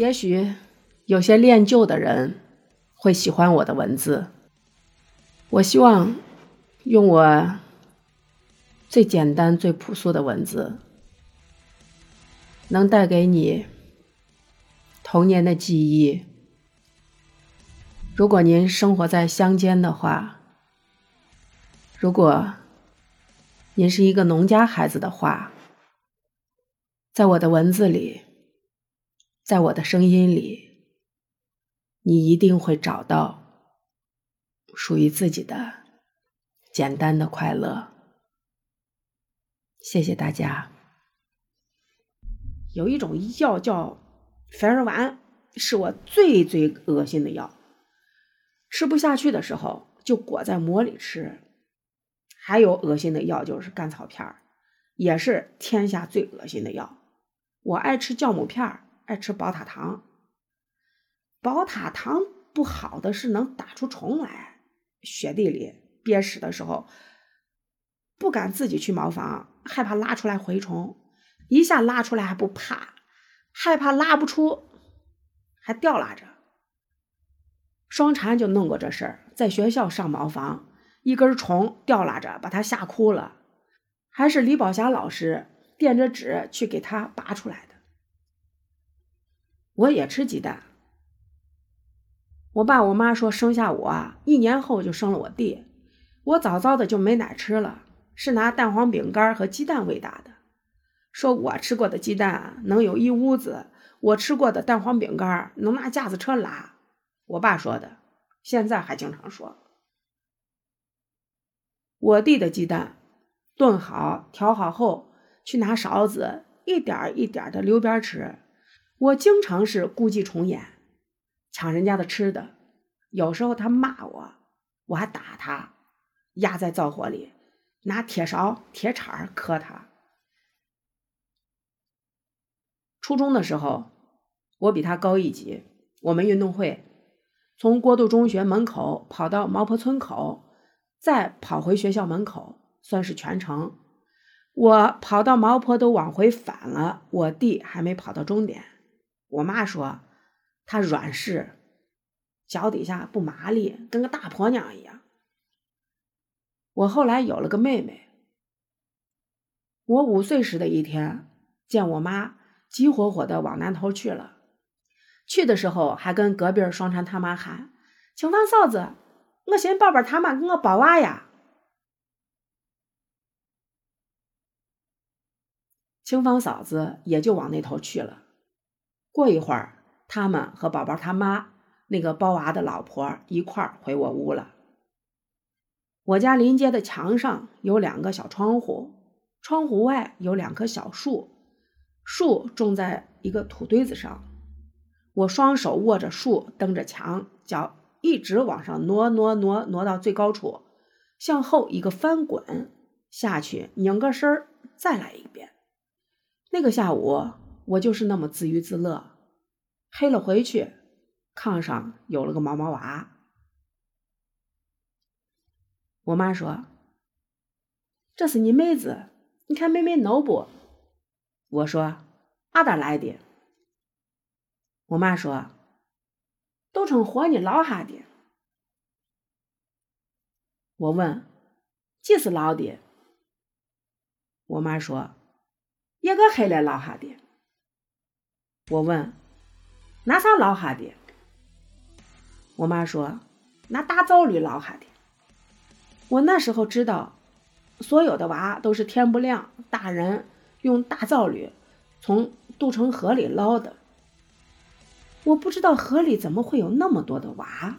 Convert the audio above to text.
也许有些恋旧的人会喜欢我的文字。我希望用我最简单、最朴素的文字，能带给你童年的记忆。如果您生活在乡间的话，如果您是一个农家孩子的话，在我的文字里，在我的声音里，你一定会找到属于自己的简单的快乐。谢谢大家。有一种药叫凡尔丸，是我最最恶心的药。吃不下去的时候，就裹在馍里吃。还有恶心的药就是甘草片儿，也是天下最恶心的药。我爱吃酵母片儿，爱吃宝塔糖。宝塔糖不好的是能打出虫来，雪地里憋屎的时候，不敢自己去茅房，害怕拉出来蛔虫，一下拉出来还不怕，害怕拉不出，还吊拉着。双蝉就弄过这事儿，在学校上茅房，一根虫吊拉着，把他吓哭了，还是李宝霞老师。垫着纸去给他拔出来的。我也吃鸡蛋。我爸我妈说生下我啊一年后就生了我弟，我早早的就没奶吃了，是拿蛋黄饼干和鸡蛋喂大的。说我吃过的鸡蛋能有一屋子，我吃过的蛋黄饼干能拿架子车拉。我爸说的，现在还经常说。我弟的鸡蛋炖好调好后。去拿勺子，一点一点的溜边吃。我经常是故伎重演，抢人家的吃的。有时候他骂我，我还打他，压在灶火里，拿铁勺、铁铲磕他。初中的时候，我比他高一级。我们运动会，从郭渡中学门口跑到毛坡村口，再跑回学校门口，算是全程。我跑到毛坡都往回返了，我弟还没跑到终点。我妈说她软柿，脚底下不麻利，跟个大婆娘一样。我后来有了个妹妹。我五岁时的一天，见我妈急火火的往南头去了，去的时候还跟隔壁双蝉他妈喊：“青芳嫂子，我寻宝宝他妈给我抱娃呀。”清芳嫂子也就往那头去了。过一会儿，他们和宝宝他妈那个包娃的老婆一块儿回我屋了。我家临街的墙上有两个小窗户，窗户外有两棵小树，树种在一个土堆子上。我双手握着树，蹬着墙，脚一直往上挪挪挪挪到最高处，向后一个翻滚下去，拧个身儿，再来一遍。那个下午，我就是那么自娱自乐。黑了回去，炕上有了个毛毛娃。我妈说：“这是你妹子，你看妹妹孬不？”我说：“阿达来的？”我妈说：“都成活你捞下的。”我问：“几时老的？”我妈说。一个黑来捞下的，我问，拿啥捞哈的？我妈说，拿大灶驴捞哈的。我那时候知道，所有的娃都是天不亮，大人用大灶驴从渡城河里捞的。我不知道河里怎么会有那么多的娃。